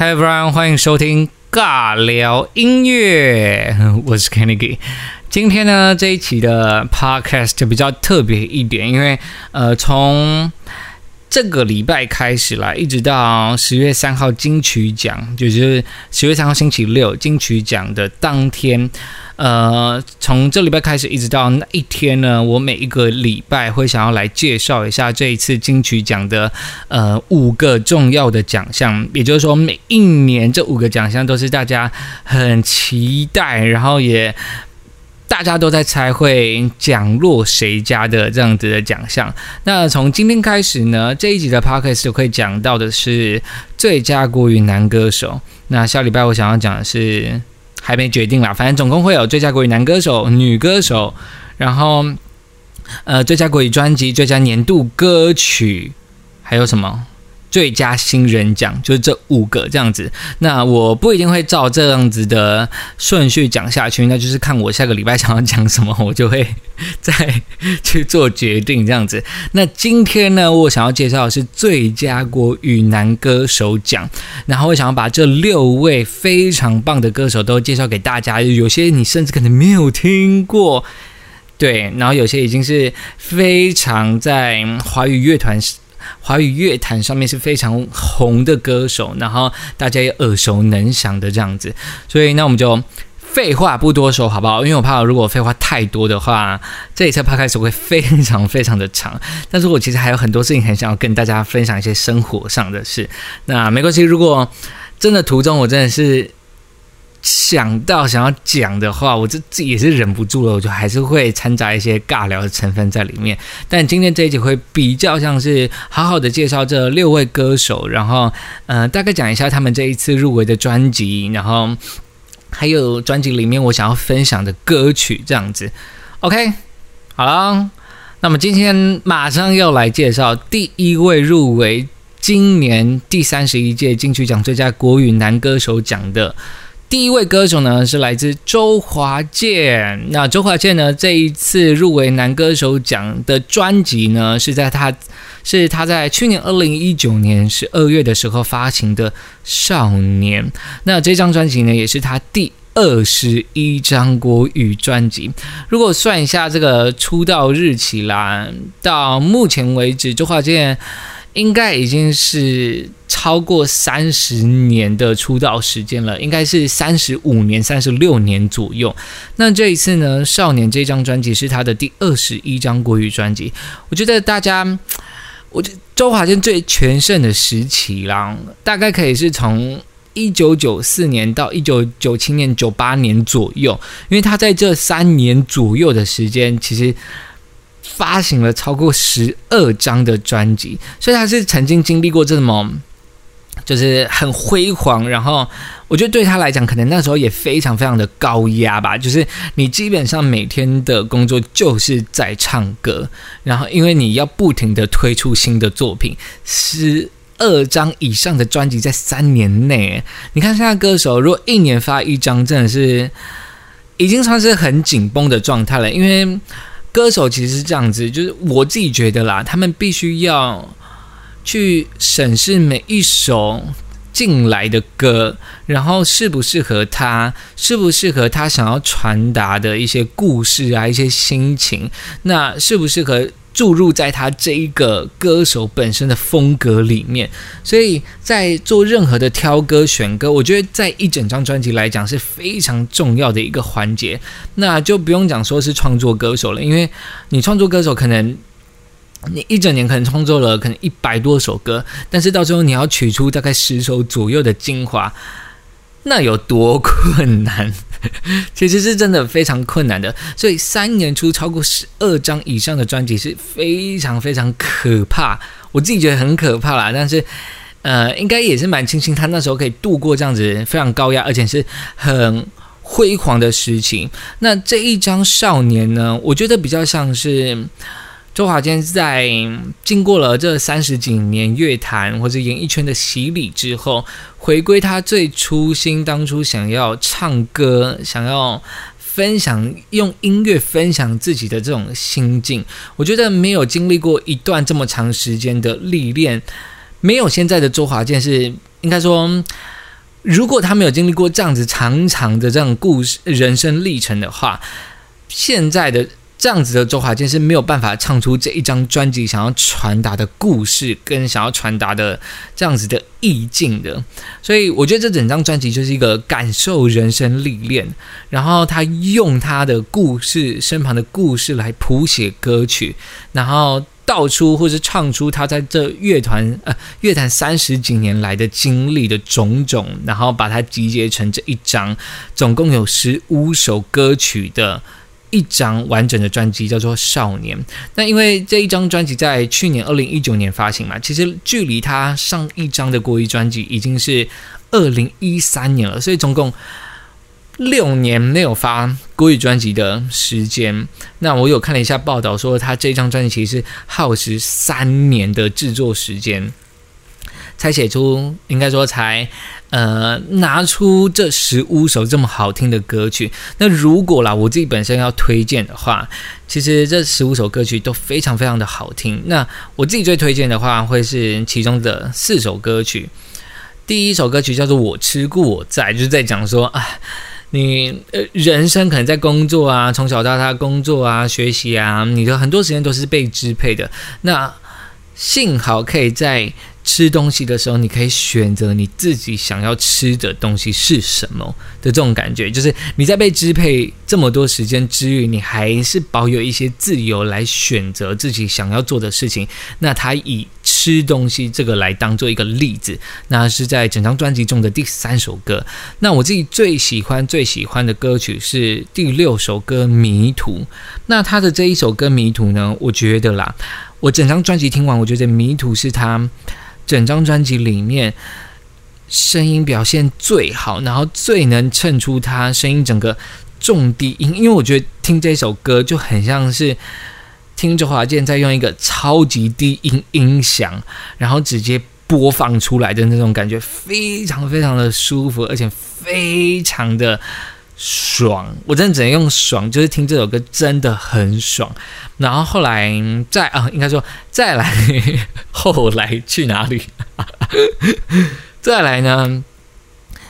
Hi everyone，欢迎收听尬聊音乐，我是 Kennedy。今天呢这一期的 Podcast 就比较特别一点，因为呃从这个礼拜开始啦，一直到十月三号金曲奖，就是十月三号星期六金曲奖的当天。呃，从这礼拜开始一直到那一天呢，我每一个礼拜会想要来介绍一下这一次金曲奖的呃五个重要的奖项，也就是说每一年这五个奖项都是大家很期待，然后也大家都在猜会奖落谁家的这样子的奖项。那从今天开始呢，这一集的 podcast 就会讲到的是最佳国语男歌手。那下礼拜我想要讲的是。还没决定啦，反正总共会有最佳国语男歌手、女歌手，然后呃最佳国语专辑、最佳年度歌曲，还有什么？最佳新人奖就是这五个这样子，那我不一定会照这样子的顺序讲下去，那就是看我下个礼拜想要讲什么，我就会再去做决定这样子。那今天呢，我想要介绍的是最佳国语男歌手奖，然后我想要把这六位非常棒的歌手都介绍给大家，有些你甚至可能没有听过，对，然后有些已经是非常在华语乐团。华语乐坛上面是非常红的歌手，然后大家也耳熟能详的这样子，所以那我们就废话不多说，好不好？因为我怕如果废话太多的话，这一次拍开始会非常非常的长。但是我其实还有很多事情很想要跟大家分享一些生活上的事，那没关系。如果真的途中我真的是。想到想要讲的话，我这自己也是忍不住了，我就还是会掺杂一些尬聊的成分在里面。但今天这一集会比较像是好好的介绍这六位歌手，然后呃大概讲一下他们这一次入围的专辑，然后还有专辑里面我想要分享的歌曲这样子。OK，好了，那么今天马上要来介绍第一位入围今年第三十一届金曲奖最佳国语男歌手奖的。第一位歌手呢是来自周华健。那周华健呢这一次入围男歌手奖的专辑呢是在他是他在去年二零一九年十二月的时候发行的《少年》。那这张专辑呢也是他第二十一张国语专辑。如果算一下这个出道日期啦，到目前为止，周华健。应该已经是超过三十年的出道时间了，应该是三十五年、三十六年左右。那这一次呢，《少年》这张专辑是他的第二十一张国语专辑。我觉得大家，我觉得周华健最全盛的时期啦，大概可以是从一九九四年到一九九七年、九八年左右，因为他在这三年左右的时间，其实。发行了超过十二张的专辑，所以他是曾经经历过这么就是很辉煌。然后我觉得对他来讲，可能那时候也非常非常的高压吧。就是你基本上每天的工作就是在唱歌，然后因为你要不停的推出新的作品，十二张以上的专辑在三年内，你看现在歌手如果一年发一张，真的是已经算是很紧绷的状态了，因为。歌手其实是这样子，就是我自己觉得啦，他们必须要去审视每一首进来的歌，然后适不适合他，适不适合他想要传达的一些故事啊，一些心情，那适不适合？注入在他这一个歌手本身的风格里面，所以在做任何的挑歌选歌，我觉得在一整张专辑来讲是非常重要的一个环节。那就不用讲说是创作歌手了，因为你创作歌手可能你一整年可能创作了可能一百多首歌，但是到最后你要取出大概十首左右的精华。那有多困难？其实是真的非常困难的。所以三年出超过十二张以上的专辑是非常非常可怕。我自己觉得很可怕啦。但是，呃，应该也是蛮庆幸他那时候可以度过这样子非常高压，而且是很辉煌的事情。那这一张少年呢？我觉得比较像是。周华健在经过了这三十几年乐坛或者演艺圈的洗礼之后，回归他最初心，当初想要唱歌、想要分享、用音乐分享自己的这种心境。我觉得没有经历过一段这么长时间的历练，没有现在的周华健是应该说如果他没有经历过这样子长长的这样故事人生历程的话，现在的这样子的周华健是没有办法唱出这一张专辑想要传达的故事跟想要传达的这样子的意境的。所以我觉得这整张专辑就是一个感受人生历练，然后他用他的故事身旁的故事来谱写歌曲，然后。道出或是唱出他在这乐团呃乐坛三十几年来的经历的种种，然后把它集结成这一张，总共有十五首歌曲的一张完整的专辑，叫做《少年》。那因为这一张专辑在去年二零一九年发行嘛，其实距离他上一张的国语专辑已经是二零一三年了，所以总共。六年没有发国语专辑的时间，那我有看了一下报道，说他这张专辑其实耗时三年的制作时间，才写出，应该说才呃拿出这十五首这么好听的歌曲。那如果啦，我自己本身要推荐的话，其实这十五首歌曲都非常非常的好听。那我自己最推荐的话，会是其中的四首歌曲。第一首歌曲叫做《我吃故我在》，就是在讲说啊。你呃，人生可能在工作啊，从小到大工作啊，学习啊，你的很多时间都是被支配的。那幸好可以在。吃东西的时候，你可以选择你自己想要吃的东西是什么的这种感觉，就是你在被支配这么多时间之余，你还是保有一些自由来选择自己想要做的事情。那他以吃东西这个来当做一个例子，那是在整张专辑中的第三首歌。那我自己最喜欢最喜欢的歌曲是第六首歌《迷途》。那他的这一首歌《迷途》呢，我觉得啦，我整张专辑听完，我觉得《迷途》是他。整张专辑里面，声音表现最好，然后最能衬出他声音整个重低音。因为我觉得听这首歌就很像是听周华健在用一个超级低音音响，然后直接播放出来的那种感觉，非常非常的舒服，而且非常的。爽，我真的只能用爽，就是听这首歌真的很爽。然后后来再啊，应该说再来，后来去哪里？再来呢？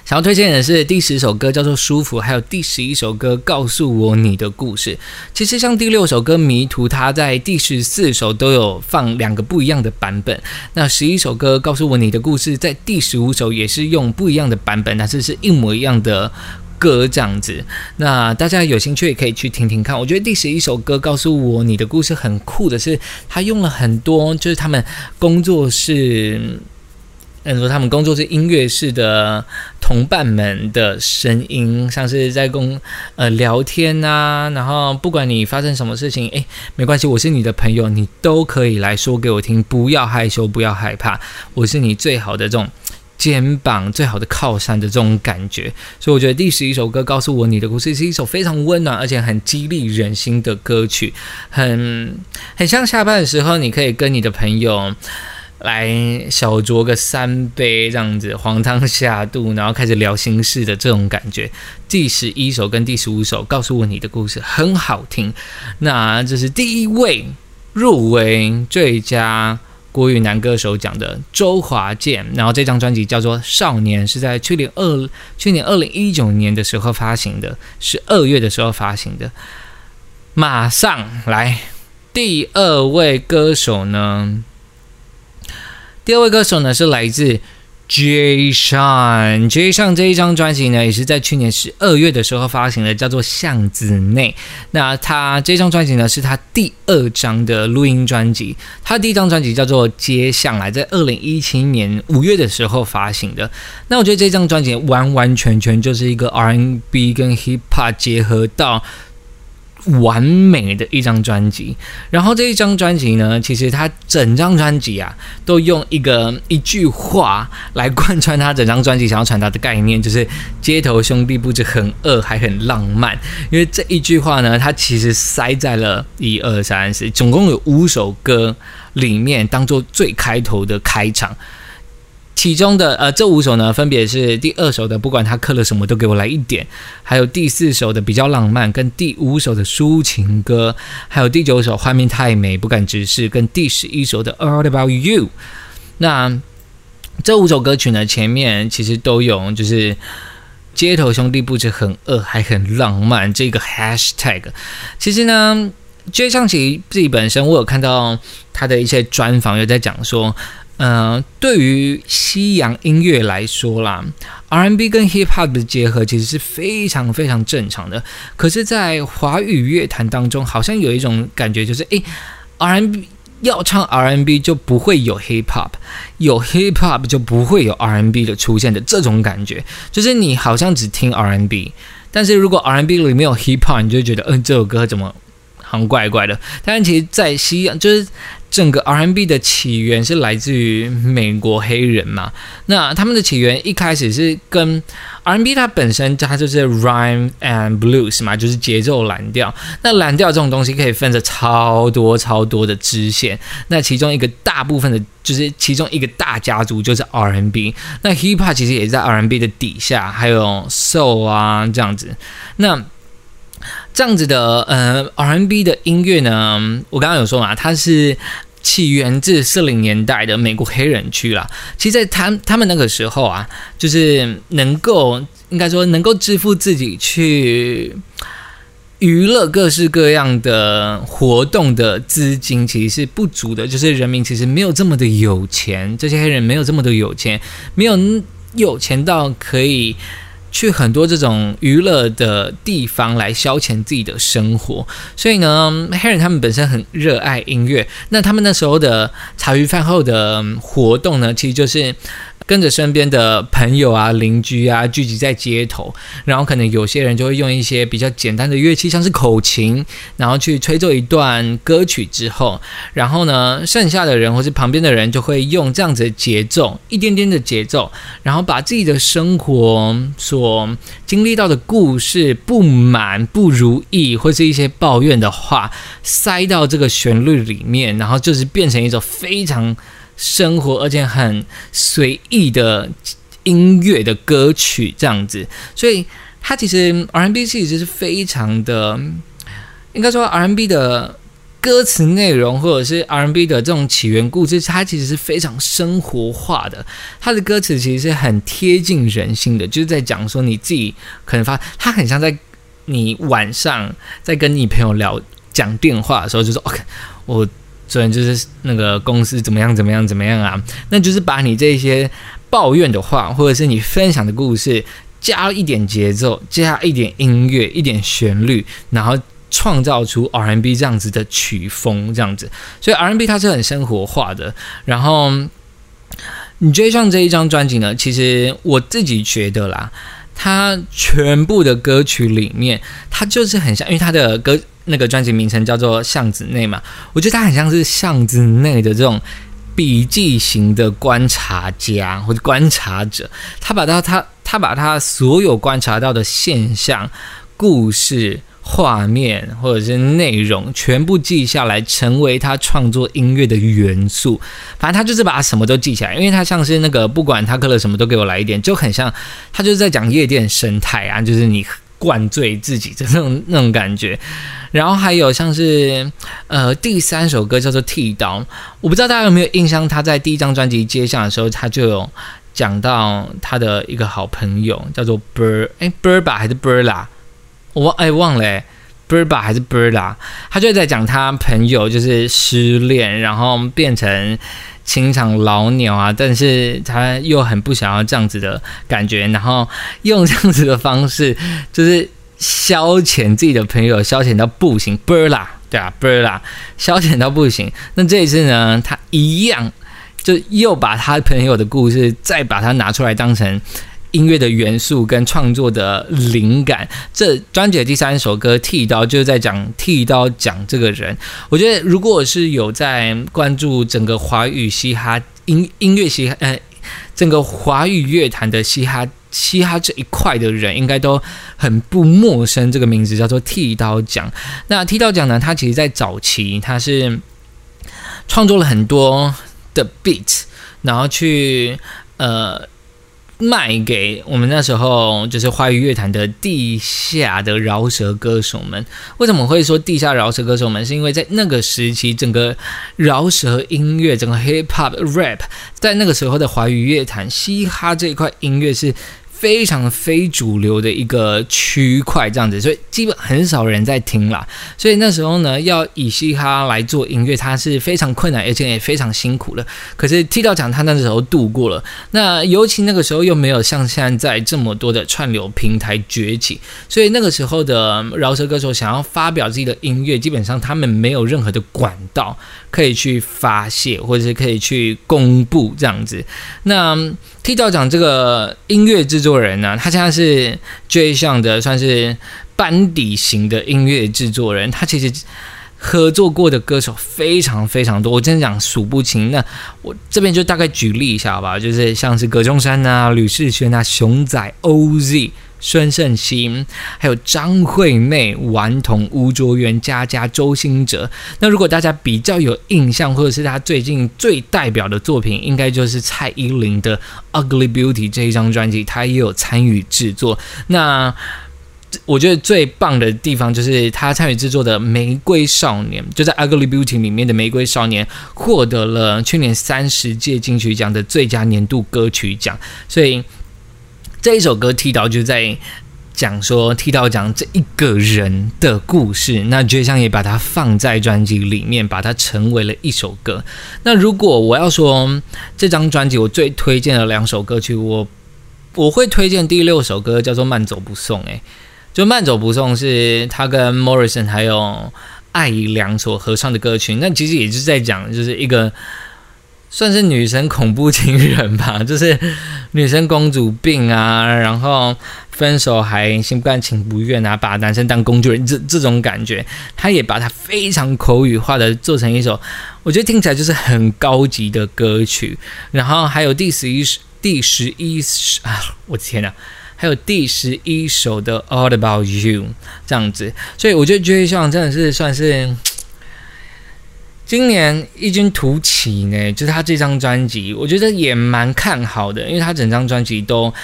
想要推荐的是第十首歌叫做《舒服》，还有第十一首歌《告诉我你的故事》。其实像第六首歌《迷途》，它在第十四首都有放两个不一样的版本。那十一首歌《告诉我你的故事》在第十五首也是用不一样的版本，但是是一模一样的。歌这样子，那大家有兴趣也可以去听听看。我觉得第十一首歌告诉我你的故事很酷的是，他用了很多就是他们工作室，嗯，说他们工作室音乐室的同伴们的声音，像是在公呃聊天啊，然后不管你发生什么事情，诶，没关系，我是你的朋友，你都可以来说给我听，不要害羞，不要害怕，我是你最好的这种。肩膀最好的靠山的这种感觉，所以我觉得第十一首歌告诉我你的故事是一首非常温暖而且很激励人心的歌曲，很很像下班的时候你可以跟你的朋友来小酌个三杯这样子，黄汤下肚，然后开始聊心事的这种感觉。第十一首跟第十五首告诉我你的故事很好听，那这是第一位入围最佳。国语男歌手奖的周华健，然后这张专辑叫做《少年》，是在去年二去年二零一九年的时候发行的，是二月的时候发行的。马上来，第二位歌手呢？第二位歌手呢是来自。J. Sean，J. Sean 这一张专辑呢，也是在去年十二月的时候发行的，叫做《巷子内》。那他这张专辑呢，是他第二张的录音专辑。他第一张专辑叫做《街巷》，来在二零一七年五月的时候发行的。那我觉得这张专辑完完全全就是一个 R&B 跟 Hip Hop 结合到。完美的一张专辑，然后这一张专辑呢，其实它整张专辑啊，都用一个一句话来贯穿它整张专辑想要传达的概念，就是街头兄弟不止很恶，还很浪漫。因为这一句话呢，它其实塞在了一二三四，总共有五首歌里面，当做最开头的开场。其中的呃，这五首呢，分别是第二首的不管他刻了什么都给我来一点，还有第四首的比较浪漫，跟第五首的抒情歌，还有第九首画面太美不敢直视，跟第十一首的 All About You。那这五首歌曲呢，前面其实都有就是街头兄弟不止很饿，还很浪漫这个 hashtag。其实呢，J 上奇自己本身，我有看到他的一些专访，有在讲说。嗯，对于西洋音乐来说啦，R&B 跟 Hip Hop 的结合其实是非常非常正常的。可是，在华语乐坛当中，好像有一种感觉，就是诶 r b 要唱 R&B 就不会有 Hip Hop，有 Hip Hop 就不会有 R&B 的出现的这种感觉，就是你好像只听 R&B，但是如果 R&B 里面有 Hip Hop，你就觉得，嗯，这首歌怎么好像怪怪的？但是其实，在西洋就是。整个 R&B 的起源是来自于美国黑人嘛？那他们的起源一开始是跟 R&B 它本身它就是 rhyme and blues 嘛，就是节奏蓝调。那蓝调这种东西可以分着超多超多的支线。那其中一个大部分的，就是其中一个大家族就是 R&B。那 Hip Hop 其实也在 R&B 的底下，还有 Soul 啊这样子。那这样子的呃 R&B 的音乐呢，我刚刚有说嘛，它是起源自四零年代的美国黑人区啦。其实，在他他们那个时候啊，就是能够应该说能够支付自己去娱乐各式各样的活动的资金，其实是不足的。就是人民其实没有这么的有钱，这些黑人没有这么的有钱，没有有钱到可以。去很多这种娱乐的地方来消遣自己的生活，所以呢，黑人他们本身很热爱音乐。那他们那时候的茶余饭后的活动呢，其实就是。跟着身边的朋友啊、邻居啊聚集在街头，然后可能有些人就会用一些比较简单的乐器，像是口琴，然后去吹奏一段歌曲之后，然后呢，剩下的人或是旁边的人就会用这样子的节奏，一点点的节奏，然后把自己的生活所经历到的故事、不满、不如意或是一些抱怨的话，塞到这个旋律里面，然后就是变成一种非常。生活，而且很随意的音乐的歌曲这样子，所以它其实 R&B 其实是非常的，应该说 R&B 的歌词内容或者是 R&B 的这种起源故事，它其实是非常生活化的。它的歌词其实是很贴近人心的，就是在讲说你自己可能发，它很像在你晚上在跟你朋友聊讲电话的时候，就说 OK，我。所以就是那个公司怎么样怎么样怎么样啊？那就是把你这些抱怨的话，或者是你分享的故事，加一点节奏，加一点音乐，一点旋律，然后创造出 R&B 这样子的曲风，这样子。所以 R&B 它是很生活化的。然后你追上这一张专辑呢，其实我自己觉得啦，它全部的歌曲里面，它就是很像，因为它的歌。那个专辑名称叫做《巷子内》嘛，我觉得他很像是巷子内的这种笔记型的观察家或者观察者，他把他他他把他所有观察到的现象、故事、画面或者是内容全部记下来，成为他创作音乐的元素。反正他就是把什么都记起来，因为他像是那个不管他刻了什么都给我来一点，就很像他就是在讲夜店生态啊，就是你。灌醉自己的那种那种感觉，然后还有像是呃第三首歌叫做《剃刀》，我不知道大家有没有印象，他在第一张专辑接下的时候，他就有讲到他的一个好朋友叫做 Ber，哎 Ber 吧还是 Ber 啦，我忘哎忘了，Berba 还是 Berla，，他就在讲他朋友就是失恋，然后变成。情场老鸟啊，但是他又很不想要这样子的感觉，然后用这样子的方式，就是消遣自己的朋友，消遣到不行，啵啦，对啊，啵啦，消遣到不行。那这一次呢，他一样，就又把他朋友的故事，再把它拿出来当成。音乐的元素跟创作的灵感，这专辑的第三首歌《剃刀》就是在讲剃刀讲这个人。我觉得，如果是有在关注整个华语嘻哈音音乐嘻呃整个华语乐坛的嘻哈嘻哈这一块的人，应该都很不陌生这个名字，叫做剃刀奖。那剃刀奖呢，它其实在早期它是创作了很多的 beat，然后去呃。卖给我们那时候就是华语乐坛的地下的饶舌歌手们。为什么会说地下饶舌歌手们？是因为在那个时期，整个饶舌音乐、整个 hip hop rap，在那个时候的华语乐坛，嘻哈这一块音乐是。非常非主流的一个区块，这样子，所以基本很少人在听啦。所以那时候呢，要以嘻哈来做音乐，它是非常困难，而且也非常辛苦的。可是剃刀讲他那时候度过了。那尤其那个时候又没有像现在这么多的串流平台崛起，所以那个时候的饶舌歌手想要发表自己的音乐，基本上他们没有任何的管道可以去发泄，或者是可以去公布这样子。那 T 道长这个音乐制作。人呢，他现在是最像的，算是班底型的音乐制作人。他其实合作过的歌手非常非常多，我真的讲数不清。那我这边就大概举例一下好吧，就是像是葛中山啊、吕世轩啊、熊仔、OZ。孙盛熙，还有张惠妹、顽童、吴卓源、佳佳、周兴哲。那如果大家比较有印象，或者是他最近最代表的作品，应该就是蔡依林的《Ugly Beauty》这一张专辑，他也有参与制作。那我觉得最棒的地方就是他参与制作的《玫瑰少年》，就在《Ugly Beauty》里面的《玫瑰少年》获得了去年三十届金曲奖的最佳年度歌曲奖，所以。这一首歌剃刀就在讲说剃刀讲这一个人的故事，那绝香也把它放在专辑里面，把它成为了一首歌。那如果我要说这张专辑我最推荐的两首歌曲，我我会推荐第六首歌叫做《慢走不送》。诶，就《慢走不送》是他跟 Morrison 还有艾怡良所合唱的歌曲，那其实也是在讲就是一个。算是女神恐怖情人吧，就是女生公主病啊，然后分手还心不甘情不愿啊，把男生当工具人，这这种感觉，他也把它非常口语化的做成一首，我觉得听起来就是很高级的歌曲。然后还有第十一第十一啊，我的天呐，还有第十一首的 All About You 这样子，所以我觉得 J 项真的是算是。今年异军突起呢，就是他这张专辑，我觉得也蛮看好的，因为他整张专辑都，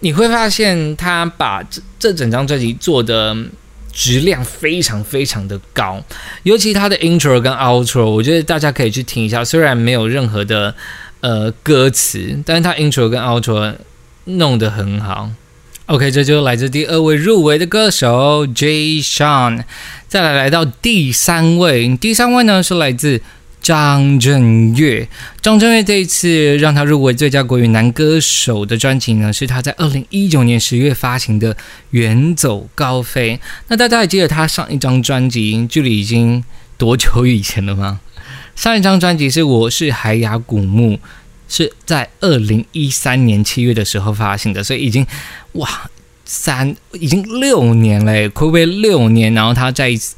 你会发现他把这这整张专辑做的质量非常非常的高，尤其他的 intro 跟 outro，我觉得大家可以去听一下，虽然没有任何的呃歌词，但是他 intro 跟 outro 弄得很好。OK，这就来自第二位入围的歌手 Jay Sean。再来来到第三位，第三位呢是来自张震岳。张震岳这一次让他入围最佳国语男歌手的专辑呢，是他在二零一九年十月发行的《远走高飞》。那大家还记得他上一张专辑距离已经多久以前了吗？上一张专辑是《我是海雅古墓》。是在二零一三年七月的时候发行的，所以已经哇三已经六年嘞，暌违六年，然后他再一次，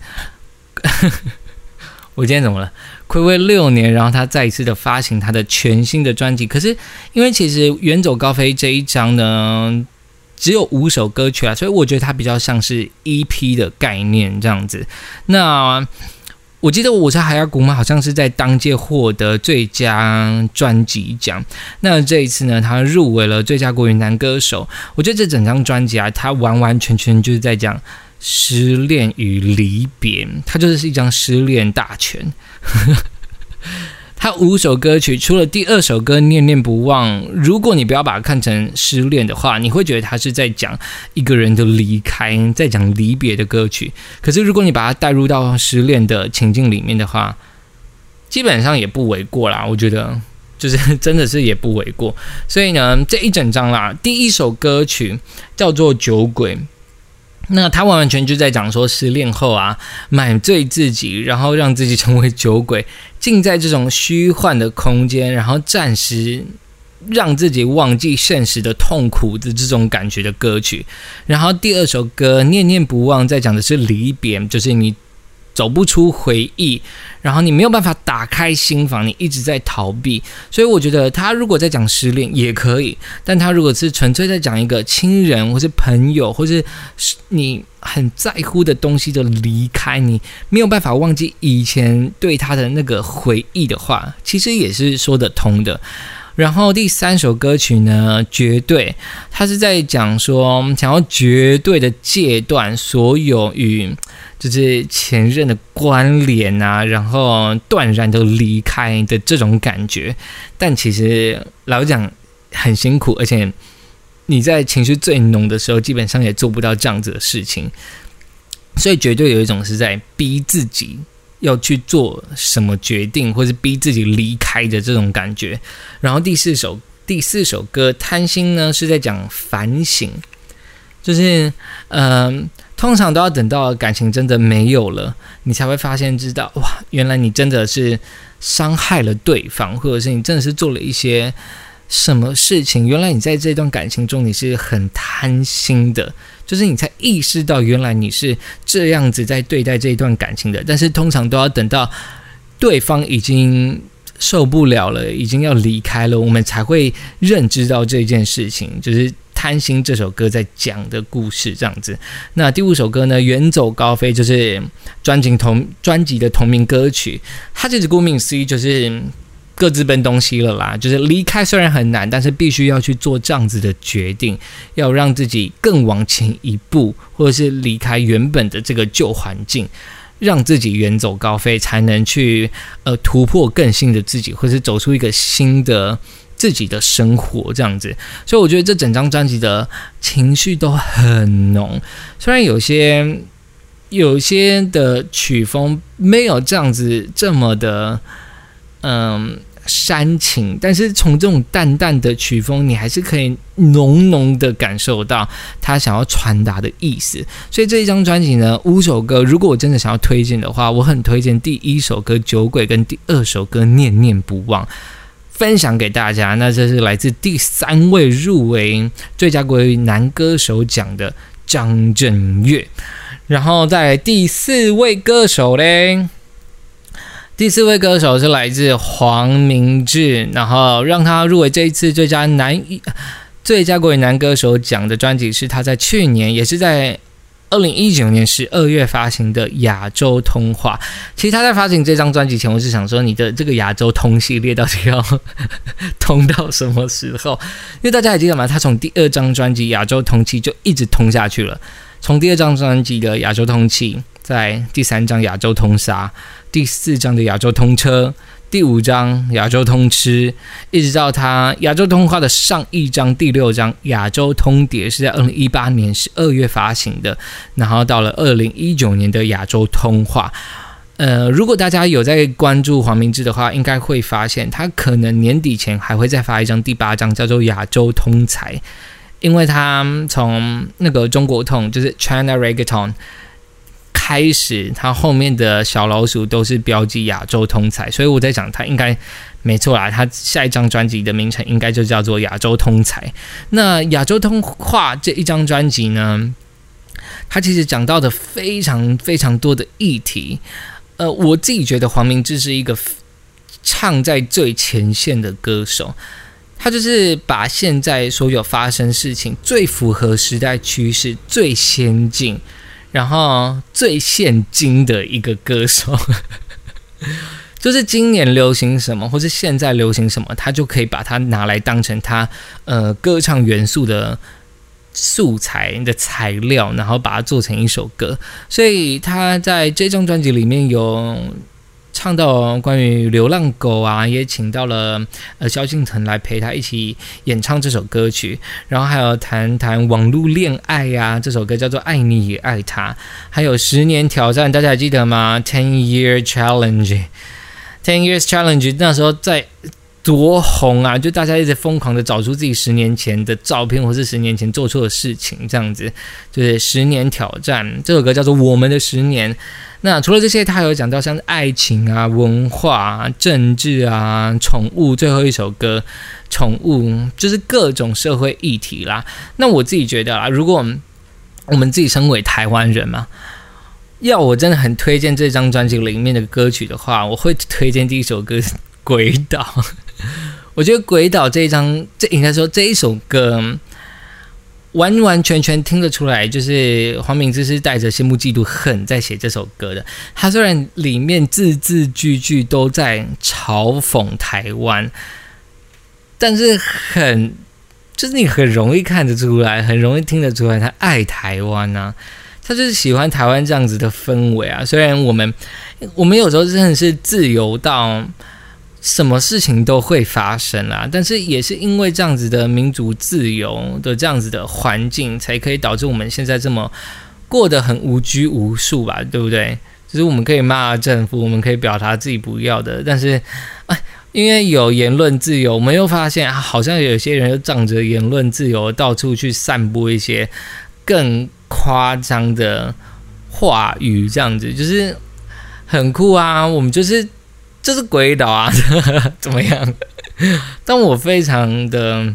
我今天怎么了？暌违六年，然后他再一次的发行他的全新的专辑。可是因为其实《远走高飞》这一张呢，只有五首歌曲啊，所以我觉得它比较像是 EP 的概念这样子。那我记得我在海牙古嘛，好像是在当届获得最佳专辑奖。那这一次呢，他入围了最佳国语男歌手。我觉得这整张专辑啊，它完完全全就是在讲失恋与离别，它就是一张失恋大全。他五首歌曲，除了第二首歌《念念不忘》，如果你不要把它看成失恋的话，你会觉得他是在讲一个人的离开，在讲离别的歌曲。可是如果你把它带入到失恋的情境里面的话，基本上也不为过啦。我觉得就是真的是也不为过。所以呢，这一整张啦，第一首歌曲叫做《酒鬼》。那他完完全就在讲说，失恋后啊，买醉自己，然后让自己成为酒鬼，浸在这种虚幻的空间，然后暂时让自己忘记现实的痛苦的这种感觉的歌曲。然后第二首歌《念念不忘》在讲的是离别，就是你。走不出回忆，然后你没有办法打开心房，你一直在逃避。所以我觉得他如果在讲失恋也可以，但他如果是纯粹在讲一个亲人或是朋友，或是你很在乎的东西的离开，你没有办法忘记以前对他的那个回忆的话，其实也是说得通的。然后第三首歌曲呢，绝对，它是在讲说想要绝对的戒断所有与就是前任的关联啊，然后断然的离开的这种感觉。但其实老讲很辛苦，而且你在情绪最浓的时候，基本上也做不到这样子的事情。所以绝对有一种是在逼自己。要去做什么决定，或是逼自己离开的这种感觉。然后第四首第四首歌《贪心》呢，是在讲反省，就是嗯，通常都要等到感情真的没有了，你才会发现知道哇，原来你真的是伤害了对方，或者是你真的是做了一些什么事情。原来你在这段感情中你是很贪心的。就是你才意识到，原来你是这样子在对待这一段感情的。但是通常都要等到对方已经受不了了，已经要离开了，我们才会认知到这件事情。就是《贪心》这首歌在讲的故事这样子。那第五首歌呢，《远走高飞》就是专辑同专辑的同名歌曲。它其实顾名思义就是。各自奔东西了啦，就是离开虽然很难，但是必须要去做这样子的决定，要让自己更往前一步，或者是离开原本的这个旧环境，让自己远走高飞，才能去呃突破更新的自己，或是走出一个新的自己的生活这样子。所以我觉得这整张专辑的情绪都很浓，虽然有些有些的曲风没有这样子这么的。嗯，煽情，但是从这种淡淡的曲风，你还是可以浓浓的感受到他想要传达的意思。所以这一张专辑呢，五首歌，如果我真的想要推荐的话，我很推荐第一首歌《酒鬼》跟第二首歌《念念不忘》，分享给大家。那这是来自第三位入围最佳国语男歌手奖的张震岳，然后在第四位歌手嘞。第四位歌手是来自黄明志，然后让他入围这一次最佳男最佳国语男歌手奖的专辑是他在去年，也是在二零一九年十二月发行的《亚洲通话》。其实他在发行这张专辑前，我是想说，你的这个亚洲通系列到底要通到什么时候？因为大家还记得吗？他从第二张专辑《亚洲通气》就一直通下去了，从第二张专辑的《亚洲通气》，在第三章《亚洲通杀》。第四章的亚洲通车，第五章亚洲通吃，一直到它亚洲通话的上一章第六章亚洲通牒是在二零一八年十二月发行的，然后到了二零一九年的亚洲通话，呃，如果大家有在关注黄明志的话，应该会发现他可能年底前还会再发一张第八章，叫做亚洲通才，因为他从那个中国通就是 China Reggaeton。开始，它后面的小老鼠都是标记亚洲通才，所以我在想，它应该没错啦。它下一张专辑的名称应该就叫做亚洲通才。那亚洲通话这一张专辑呢，它其实讲到的非常非常多的议题。呃，我自己觉得黄明志是一个唱在最前线的歌手，他就是把现在所有发生事情最符合时代趋势、最先进。然后最现今的一个歌手，就是今年流行什么，或是现在流行什么，他就可以把它拿来当成他呃歌唱元素的素材的材料，然后把它做成一首歌。所以他在这张专辑里面有。唱到关于流浪狗啊，也请到了呃萧敬腾来陪他一起演唱这首歌曲，然后还有谈谈网络恋爱呀，这首歌叫做《爱你也爱他》，还有十年挑战，大家还记得吗？Ten Year Challenge，Ten Years Challenge，那时候在。多红啊！就大家一直疯狂的找出自己十年前的照片，或是十年前做错的事情，这样子就是十年挑战。这首歌叫做《我们的十年》。那除了这些，他还有讲到像爱情啊、文化、啊政治啊、宠物。最后一首歌，宠物就是各种社会议题啦。那我自己觉得啊，如果我们自己身为台湾人嘛，要我真的很推荐这张专辑里面的歌曲的话，我会推荐第一首歌《鬼岛》。我觉得《鬼岛》这一张，这应该说这一首歌，完完全全听得出来，就是黄明志是带着羡慕、嫉妒、恨在写这首歌的。他虽然里面字字句句都在嘲讽台湾，但是很就是你很容易看得出来，很容易听得出来，他爱台湾呐，他就是喜欢台湾这样子的氛围啊。虽然我们我们有时候真的是自由到。什么事情都会发生啦，但是也是因为这样子的民主自由的这样子的环境，才可以导致我们现在这么过得很无拘无束吧，对不对？就是我们可以骂政府，我们可以表达自己不要的，但是哎，因为有言论自由，我们又发现好像有些人又仗着言论自由，到处去散播一些更夸张的话语，这样子就是很酷啊！我们就是。这是鬼岛啊，怎么样？但我非常的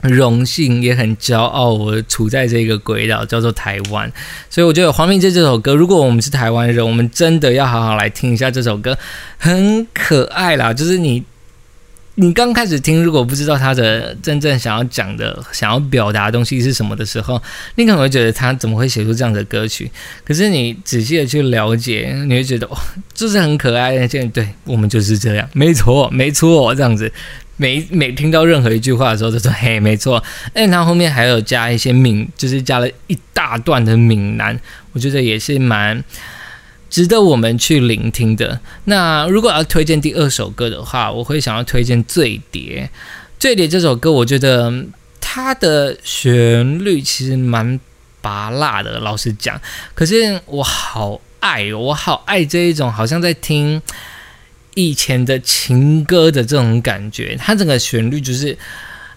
荣幸，也很骄傲，我处在这个鬼岛，叫做台湾。所以我觉得黄明志这首歌，如果我们是台湾人，我们真的要好好来听一下这首歌，很可爱啦，就是你。你刚开始听，如果不知道他的真正想要讲的、想要表达的东西是什么的时候，你可能会觉得他怎么会写出这样的歌曲？可是你仔细的去了解，你会觉得哇，就是很可爱。现在对我们就是这样，没错，没错，这样子。每 每听到任何一句话的时候，都说嘿，没错。哎，他后面还有加一些闽，就是加了一大段的闽南，我觉得也是蛮。值得我们去聆听的。那如果要推荐第二首歌的话，我会想要推荐《醉蝶》。《醉蝶》这首歌，我觉得它的旋律其实蛮拔辣的，老实讲。可是我好爱，我好爱这一种好像在听以前的情歌的这种感觉。它整个旋律就是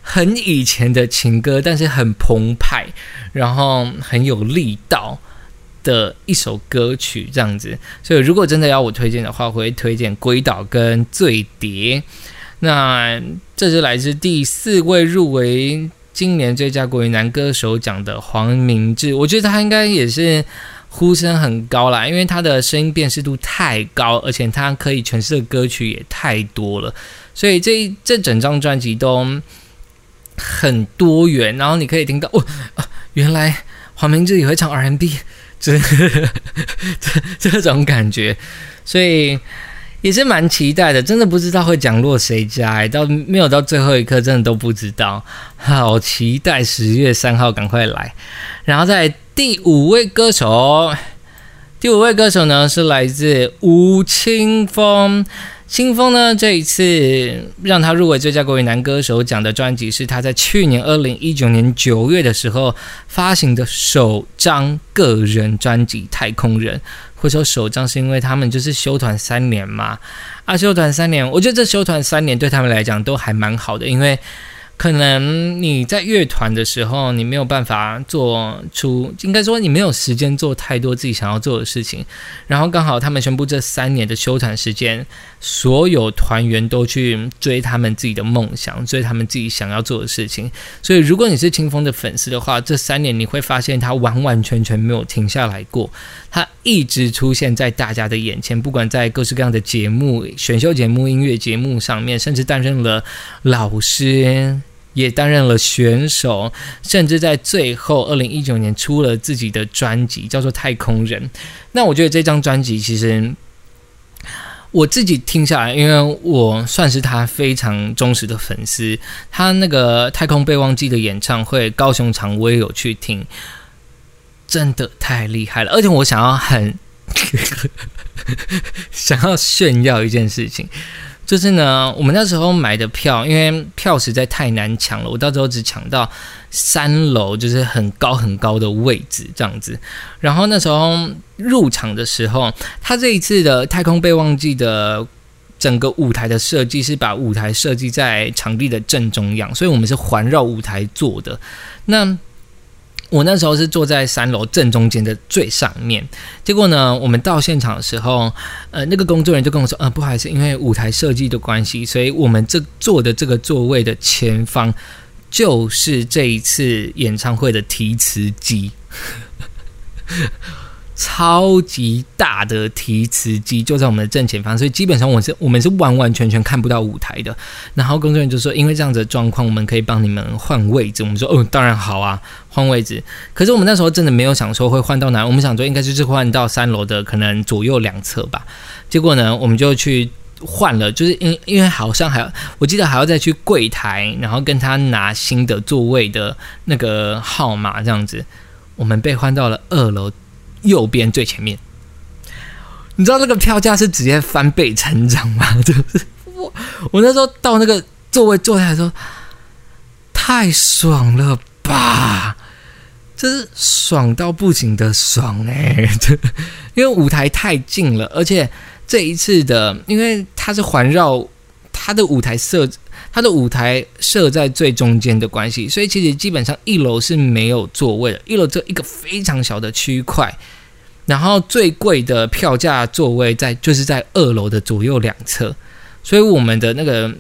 很以前的情歌，但是很澎湃，然后很有力道。的一首歌曲这样子，所以如果真的要我推荐的话，我会推荐《鬼岛》跟《醉蝶》。那这是来自第四位入围今年最佳国语男歌手奖的黄明志，我觉得他应该也是呼声很高啦，因为他的声音辨识度太高，而且他可以诠释的歌曲也太多了，所以这这整张专辑都很多元。然后你可以听到哦，原来黄明志也会唱 R&B。这 这这种感觉，所以也是蛮期待的。真的不知道会降落谁家，到没有到最后一刻，真的都不知道。好期待十月三号赶快来。然后在第五位歌手，第五位歌手呢是来自吴青峰。清风呢？这一次让他入围最佳国语男歌手奖的专辑是他在去年二零一九年九月的时候发行的首张个人专辑《太空人》。会说首张是因为他们就是休团三年嘛？啊，休团三年，我觉得这休团三年对他们来讲都还蛮好的，因为。可能你在乐团的时候，你没有办法做出，应该说你没有时间做太多自己想要做的事情。然后刚好他们宣布这三年的休团时间，所有团员都去追他们自己的梦想，追他们自己想要做的事情。所以如果你是清风的粉丝的话，这三年你会发现他完完全全没有停下来过，他一直出现在大家的眼前，不管在各式各样的节目、选秀节目、音乐节目上面，甚至担任了老师。也担任了选手，甚至在最后二零一九年出了自己的专辑，叫做《太空人》。那我觉得这张专辑其实我自己听下来，因为我算是他非常忠实的粉丝。他那个《太空备忘记》的演唱会，高雄场我也有去听，真的太厉害了。而且我想要很 想要炫耀一件事情。就是呢，我们那时候买的票，因为票实在太难抢了，我到时候只抢到三楼，就是很高很高的位置这样子。然后那时候入场的时候，他这一次的《太空备忘记》的整个舞台的设计是把舞台设计在场地的正中央，所以我们是环绕舞台做的。那我那时候是坐在三楼正中间的最上面，结果呢，我们到现场的时候，呃，那个工作人员就跟我说，呃，不好意思，因为舞台设计的关系，所以我们这坐的这个座位的前方就是这一次演唱会的提词机。超级大的提词机就在我们的正前方，所以基本上我是我们是完完全全看不到舞台的。然后工作人员就说：“因为这样子的状况，我们可以帮你们换位置。”我们说：“哦，当然好啊，换位置。”可是我们那时候真的没有想说会换到哪，我们想说应该就是换到三楼的可能左右两侧吧。结果呢，我们就去换了，就是因因为好像还要，我记得还要再去柜台，然后跟他拿新的座位的那个号码，这样子，我们被换到了二楼右边最前面。你知道那个票价是直接翻倍成长吗？就是我我那时候到那个座位坐下来的时候，太爽了吧！这是爽到不行的爽哎！因为舞台太近了，而且这一次的，因为它是环绕它的舞台设，它的舞台设在最中间的关系，所以其实基本上一楼是没有座位的，一楼只有一个非常小的区块。然后最贵的票价座位在就是在二楼的左右两侧，所以我们的那个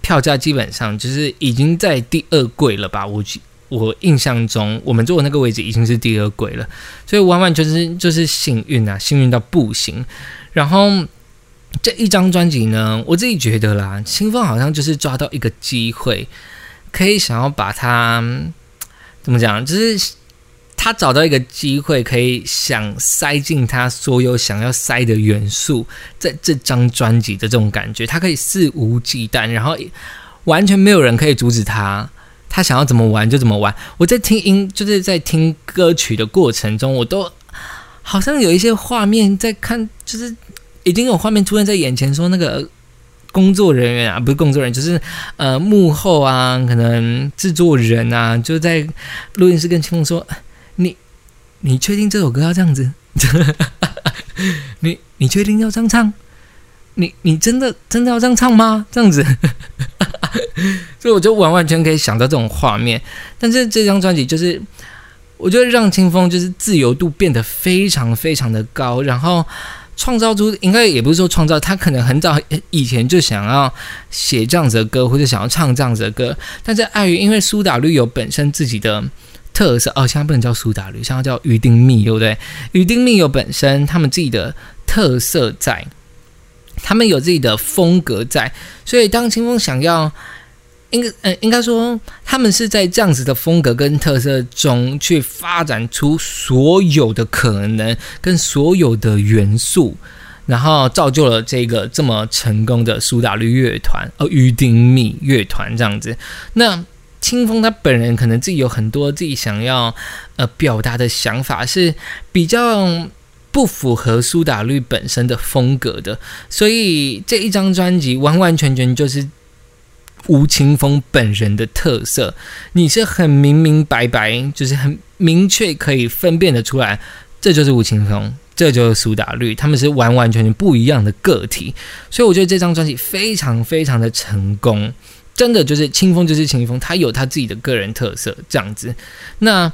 票价基本上就是已经在第二贵了吧？我我印象中我们坐的那个位置已经是第二贵了，所以完完全全就是幸运啊，幸运到不行。然后这一张专辑呢，我自己觉得啦，清风好像就是抓到一个机会，可以想要把它怎么讲，就是。他找到一个机会，可以想塞进他所有想要塞的元素，在这张专辑的这种感觉，他可以肆无忌惮，然后完全没有人可以阻止他，他想要怎么玩就怎么玩。我在听音，就是在听歌曲的过程中，我都好像有一些画面在看，就是已经有画面出现在眼前，说那个工作人员啊，不是工作人员，就是呃幕后啊，可能制作人啊，就在录音室跟清风说。你，你确定这首歌要这样子？你，你确定要这样唱？你，你真的真的要这样唱吗？这样子，所以我就完完全可以想到这种画面。但是这张专辑就是，我觉得让清风就是自由度变得非常非常的高，然后创造出应该也不是说创造，他可能很早以前就想要写这样子的歌，或者想要唱这样子的歌，但是碍于因为苏打绿有本身自己的。特色哦，现在不能叫苏打绿，现在叫鱼丁蜜，对不对？鱼丁蜜有本身他们自己的特色在，他们有自己的风格在，所以当清风想要，应该嗯，应该说他们是在这样子的风格跟特色中去发展出所有的可能跟所有的元素，然后造就了这个这么成功的苏打绿乐团哦，鱼丁蜜乐团这样子，那。清风他本人可能自己有很多自己想要呃表达的想法，是比较不符合苏打绿本身的风格的，所以这一张专辑完完全全就是吴青峰本人的特色。你是很明明白白，就是很明确可以分辨的出来，这就是吴青峰，这就是苏打绿，他们是完完全全不一样的个体。所以我觉得这张专辑非常非常的成功。真的就是清风，就是清风，他有他自己的个人特色，这样子。那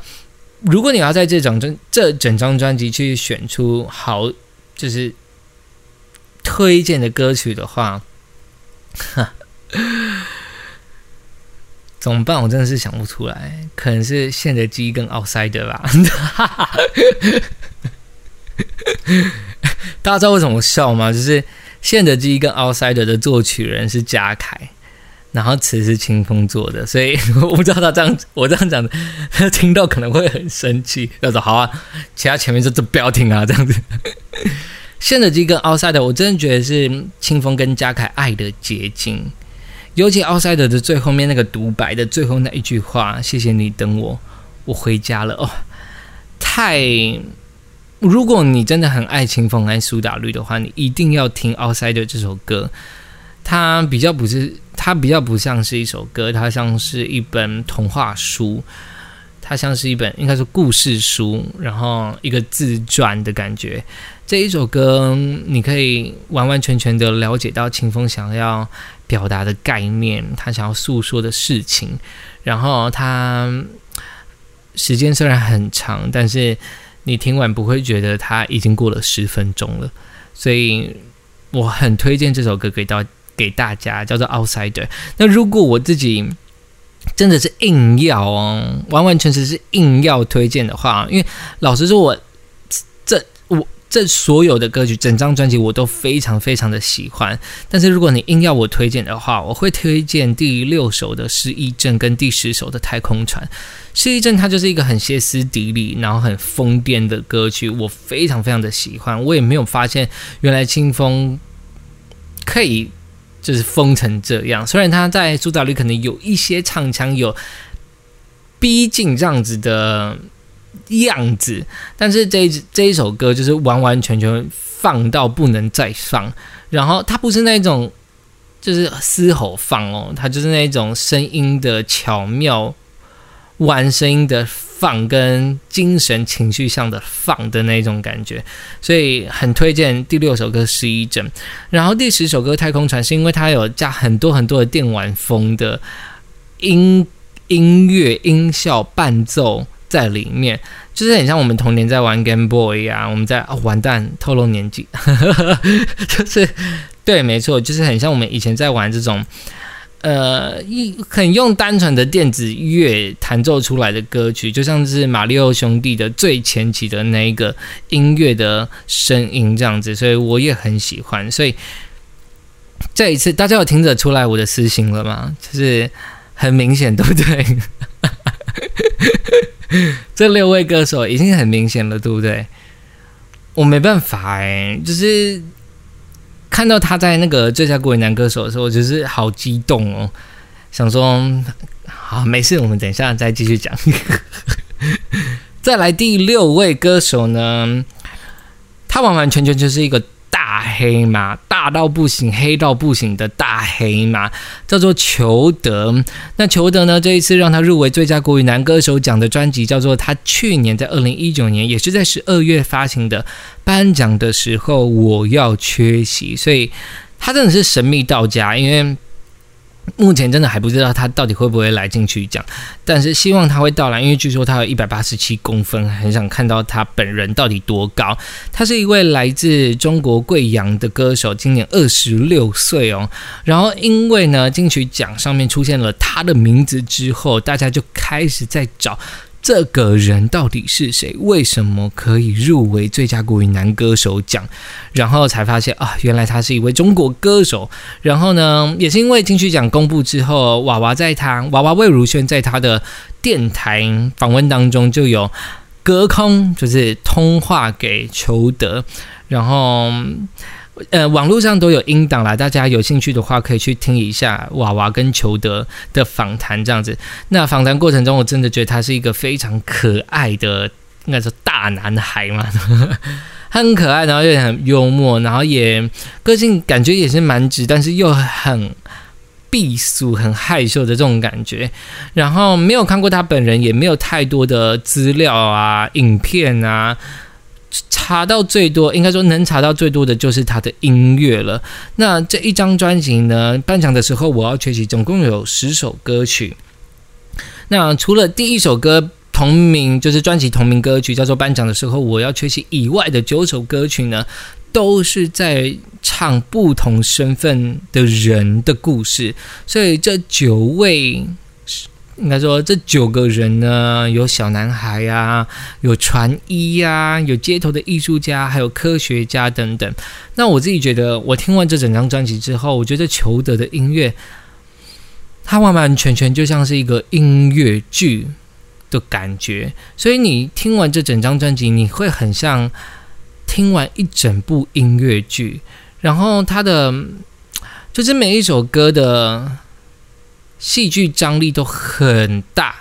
如果你要在这张专这整张专辑去选出好，就是推荐的歌曲的话，怎么办？我真的是想不出来，可能是现的鸡跟 Outside 吧。大家知道为什么笑吗？就是现的鸡跟 Outside 的作曲人是嘉凯。然后词是清风做的，所以 我不知道他这样，我这样讲，他 听到可能会很生气。他说：“好啊，其他前面就都不要听啊，这样子。”现在这个奥赛的，我真的觉得是清风跟嘉凯爱的结晶。尤其奥赛德的最后面那个独白的最后那一句话：“谢谢你等我，我回家了。”哦，太……如果你真的很爱清风爱苏打绿的话，你一定要听奥赛德这首歌。它比较不是，它比较不像是一首歌，它像是一本童话书，它像是一本应该是故事书，然后一个自传的感觉。这一首歌，你可以完完全全的了解到清风想要表达的概念，他想要诉说的事情。然后他时间虽然很长，但是你听完不会觉得他已经过了十分钟了。所以我很推荐这首歌给到。给大家叫做 outsider。那如果我自己真的是硬要哦，完完全全是硬要推荐的话，因为老实说，我这我这所有的歌曲，整张专辑我都非常非常的喜欢。但是如果你硬要我推荐的话，我会推荐第六首的《失忆症》跟第十首的《太空船》。《失忆症》它就是一个很歇斯底里，然后很疯癫的歌曲，我非常非常的喜欢。我也没有发现原来清风。可以就是疯成这样。虽然他在主导里可能有一些唱腔有逼近这样子的样子，但是这这一首歌就是完完全全放到不能再放。然后它不是那种就是嘶吼放哦，它就是那种声音的巧妙。玩声音的放跟精神情绪上的放的那种感觉，所以很推荐第六首歌《十一整》，然后第十首歌《太空船》是因为它有加很多很多的电玩风的音音乐音效伴奏在里面，就是很像我们童年在玩 Game Boy 啊，我们在哦完蛋透露年纪，就是对，没错，就是很像我们以前在玩这种。呃，一很用单纯的电子乐弹奏出来的歌曲，就像是马里奥兄弟的最前期的那一个音乐的声音这样子，所以我也很喜欢。所以这一次大家有听得出来我的私心了吗？就是很明显，对不对？这六位歌手已经很明显了，对不对？我没办法哎，就是。看到他在那个最佳国语男歌手的时候，我就是好激动哦，想说好没事，我们等一下再继续讲。再来第六位歌手呢，他完完全全就是一个。黑马，大到不行，黑到不行的大黑马，叫做裘德。那裘德呢？这一次让他入围最佳国语男歌手奖的专辑，叫做他去年在二零一九年，也是在十二月发行的颁奖的时候，我要缺席，所以他真的是神秘到家，因为。目前真的还不知道他到底会不会来金曲奖，但是希望他会到来，因为据说他有一百八十七公分，很想看到他本人到底多高。他是一位来自中国贵阳的歌手，今年二十六岁哦。然后因为呢金曲奖上面出现了他的名字之后，大家就开始在找。这个人到底是谁？为什么可以入围最佳国语男歌手奖？然后才发现啊，原来他是一位中国歌手。然后呢，也是因为金曲奖公布之后，娃娃在他娃娃魏如萱在他的电台访问当中就有隔空就是通话给裘德，然后。呃，网络上都有音档啦，大家有兴趣的话可以去听一下娃娃跟裘德的访谈这样子。那访谈过程中，我真的觉得他是一个非常可爱的，应该说大男孩嘛，他 很可爱，然后又很幽默，然后也个性感觉也是蛮直，但是又很避俗、很害羞的这种感觉。然后没有看过他本人，也没有太多的资料啊、影片啊。查到最多，应该说能查到最多的就是他的音乐了。那这一张专辑呢，颁奖的时候我要缺席，总共有十首歌曲。那除了第一首歌同名，就是专辑同名歌曲叫做《颁奖的时候我要缺席》以外的九首歌曲呢，都是在唱不同身份的人的故事。所以这九位。应该说，这九个人呢，有小男孩呀，有船医呀，有街头的艺术家，还有科学家等等。那我自己觉得，我听完这整张专辑之后，我觉得裘德的音乐，它完完全全就像是一个音乐剧的感觉。所以你听完这整张专辑，你会很像听完一整部音乐剧。然后他的，就是每一首歌的。戏剧张力都很大，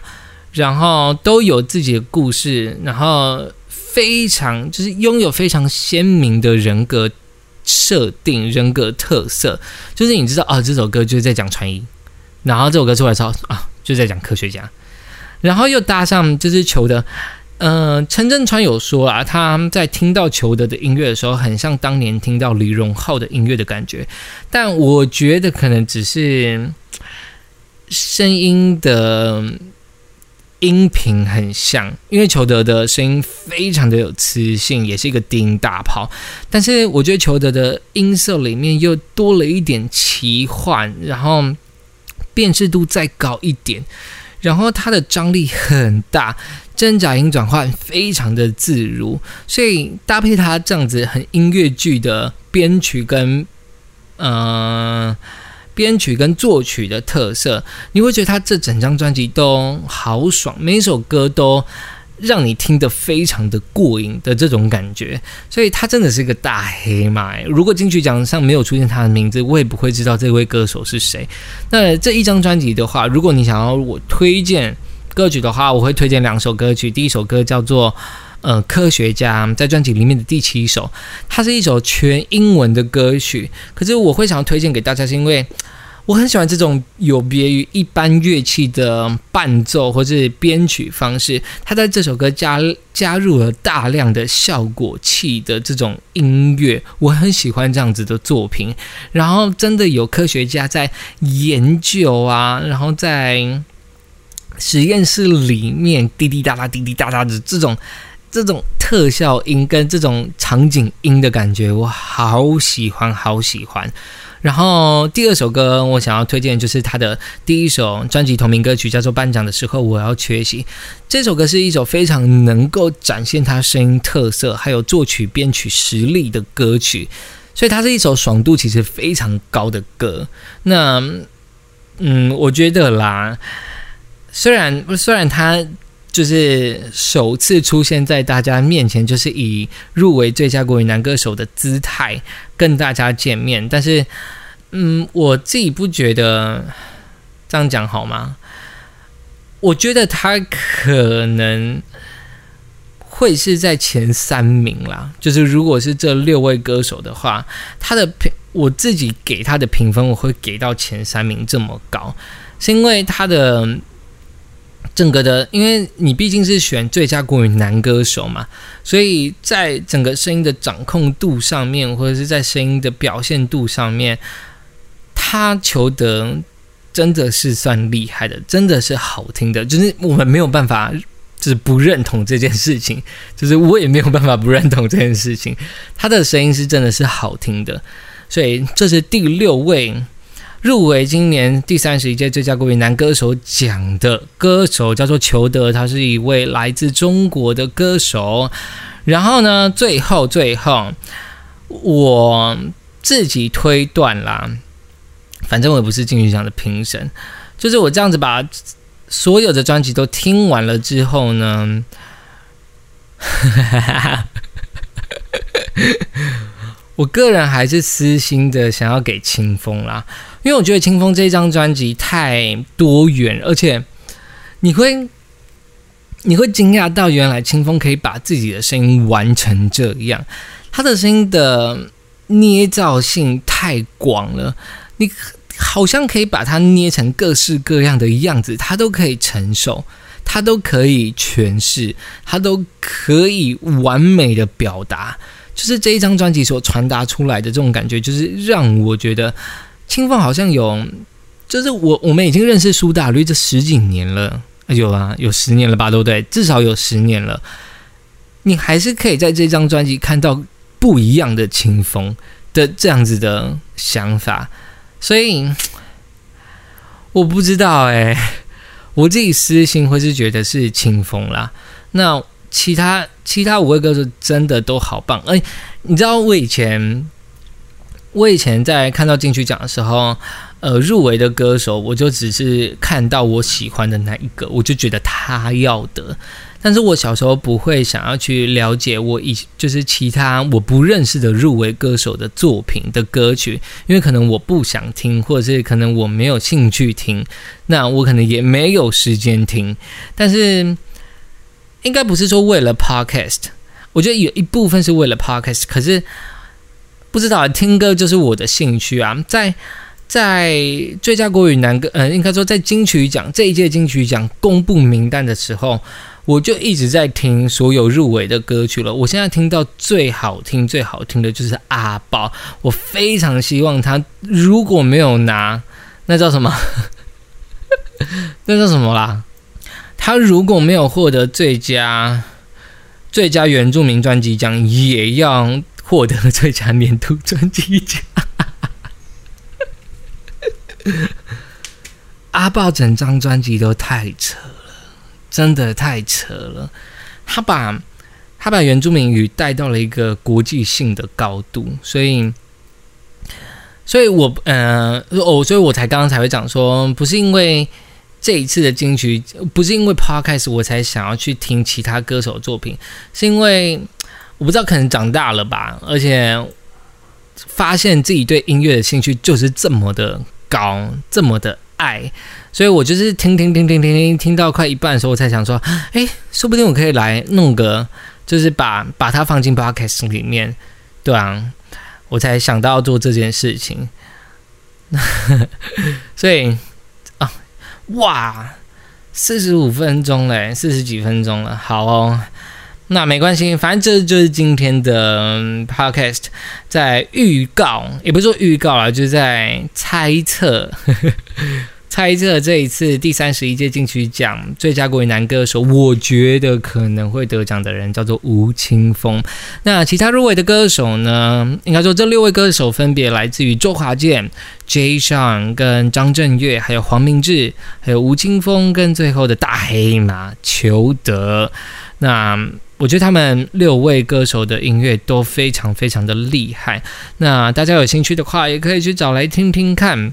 然后都有自己的故事，然后非常就是拥有非常鲜明的人格设定、人格特色。就是你知道啊，这首歌就是在讲传音，然后这首歌出来之后啊，就在讲科学家，然后又搭上就是球的，嗯，陈振川有说啊，他在听到裘德的音乐的时候，很像当年听到李荣浩的音乐的感觉，但我觉得可能只是。声音的音频很像，因为裘德的声音非常的有磁性，也是一个低音大炮。但是我觉得裘德的音色里面又多了一点奇幻，然后辨识度再高一点，然后它的张力很大，真假音转换非常的自如，所以搭配它这样子很音乐剧的编曲跟嗯。编曲跟作曲的特色，你会觉得他这整张专辑都好爽，每首歌都让你听得非常的过瘾的这种感觉，所以他真的是一个大黑马。如果金曲奖上没有出现他的名字，我也不会知道这位歌手是谁。那这一张专辑的话，如果你想要我推荐歌曲的话，我会推荐两首歌曲。第一首歌叫做《呃科学家》，在专辑里面的第七首，它是一首全英文的歌曲。可是我会想要推荐给大家，是因为。我很喜欢这种有别于一般乐器的伴奏或者编曲方式，他在这首歌加加入了大量的效果器的这种音乐，我很喜欢这样子的作品。然后真的有科学家在研究啊，然后在实验室里面滴滴答答、滴滴答答的这种这种特效音跟这种场景音的感觉，我好喜欢，好喜欢。然后第二首歌我想要推荐就是他的第一首专辑同名歌曲，叫做《颁奖的时候我要缺席》。这首歌是一首非常能够展现他声音特色，还有作曲编曲实力的歌曲，所以它是一首爽度其实非常高的歌。那嗯，我觉得啦，虽然虽然他。就是首次出现在大家面前，就是以入围最佳国语男歌手的姿态跟大家见面。但是，嗯，我自己不觉得这样讲好吗？我觉得他可能会是在前三名啦。就是如果是这六位歌手的话，他的评我自己给他的评分，我会给到前三名这么高，是因为他的。整个的，因为你毕竟是选最佳国语男歌手嘛，所以在整个声音的掌控度上面，或者是在声音的表现度上面，他求得真的是算厉害的，真的是好听的，就是我们没有办法，就是不认同这件事情，就是我也没有办法不认同这件事情，他的声音是真的是好听的，所以这是第六位。入围今年第三十一届最佳国语男歌手奖的歌手叫做裘德，他是一位来自中国的歌手。然后呢，最后最后，我自己推断啦，反正我也不是金曲奖的评审，就是我这样子把所有的专辑都听完了之后呢。我个人还是私心的想要给清风啦，因为我觉得清风这张专辑太多元，而且你会你会惊讶到原来清风可以把自己的声音玩成这样，他的声音的捏造性太广了，你好像可以把它捏成各式各样的样子，他都可以承受，他都可以诠释，他都可以完美的表达。就是这一张专辑所传达出来的这种感觉，就是让我觉得清风好像有，就是我我们已经认识苏打绿这十几年了，有啊，有十年了吧，对不对？至少有十年了，你还是可以在这张专辑看到不一样的清风的这样子的想法，所以我不知道哎，我自己私心会是觉得是清风啦，那。其他其他五位歌手真的都好棒，哎，你知道我以前我以前在看到金曲奖的时候，呃，入围的歌手，我就只是看到我喜欢的那一个，我就觉得他要得。但是我小时候不会想要去了解我以就是其他我不认识的入围歌手的作品的歌曲，因为可能我不想听，或者是可能我没有兴趣听，那我可能也没有时间听，但是。应该不是说为了 podcast，我觉得有一部分是为了 podcast，可是不知道听歌就是我的兴趣啊。在在最佳国语男歌，呃，应该说在金曲奖这一届金曲奖公布名单的时候，我就一直在听所有入围的歌曲了。我现在听到最好听、最好听的就是阿宝，我非常希望他如果没有拿，那叫什么？那叫什么啦？他如果没有获得最佳最佳原住民专辑奖，也要获得了最佳年度专辑奖。阿豹整张专辑都太扯了，真的太扯了。他把他把原住民语带到了一个国际性的高度，所以，所以我呃，哦，所以我才刚刚才会讲说，不是因为。这一次的金曲不是因为 podcast 我才想要去听其他歌手作品，是因为我不知道可能长大了吧，而且发现自己对音乐的兴趣就是这么的高，这么的爱，所以我就是听听听听听听，听到快一半的时候，我才想说，哎，说不定我可以来弄个，就是把把它放进 podcast 里面，对啊，我才想到做这件事情，所以啊。哇，四十五分钟嘞，四十几分钟了，好哦，那没关系，反正这就是今天的 podcast，在预告，也不是说预告了，就是在猜测。猜测这一次第三十一届金曲奖最佳国语男歌手，我觉得可能会得奖的人叫做吴青峰。那其他入围的歌手呢？应该说这六位歌手分别来自于周华健、J. a y s h a n 跟张震岳，还有黄明志，还有吴青峰跟最后的大黑马裘德。那我觉得他们六位歌手的音乐都非常非常的厉害。那大家有兴趣的话，也可以去找来听听看。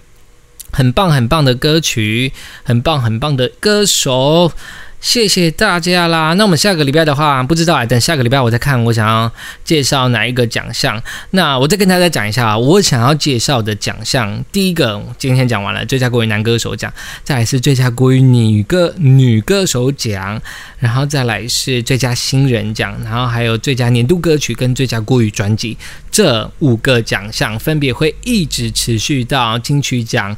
很棒很棒的歌曲，很棒很棒的歌手，谢谢大家啦！那我们下个礼拜的话，不知道啊，等下个礼拜我再看，我想要介绍哪一个奖项。那我再跟大家讲一下啊，我想要介绍的奖项，第一个今天讲完了，最佳国语男歌手奖，再来是最佳国语女歌女歌手奖，然后再来是最佳新人奖，然后还有最佳年度歌曲跟最佳国语专辑，这五个奖项分别会一直持续到金曲奖。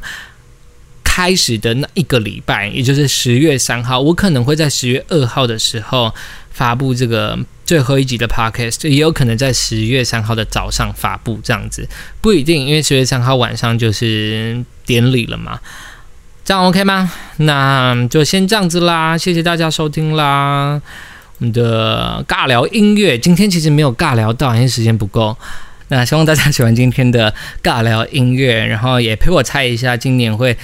开始的那一个礼拜，也就是十月三号，我可能会在十月二号的时候发布这个最后一集的 podcast，也有可能在十月三号的早上发布，这样子不一定，因为十月三号晚上就是典礼了嘛。这样 OK 吗？那就先这样子啦，谢谢大家收听啦。我们的尬聊音乐今天其实没有尬聊到，因为时间不够。那希望大家喜欢今天的尬聊音乐，然后也陪我猜一下今年会。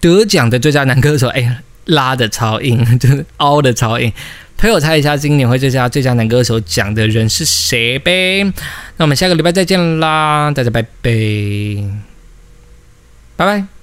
得奖的最佳男歌手，哎，拉的超硬，就是凹的超硬。陪我猜一下，今年会最佳最佳男歌手奖的人是谁呗？那我们下个礼拜再见啦，大家拜拜，拜拜。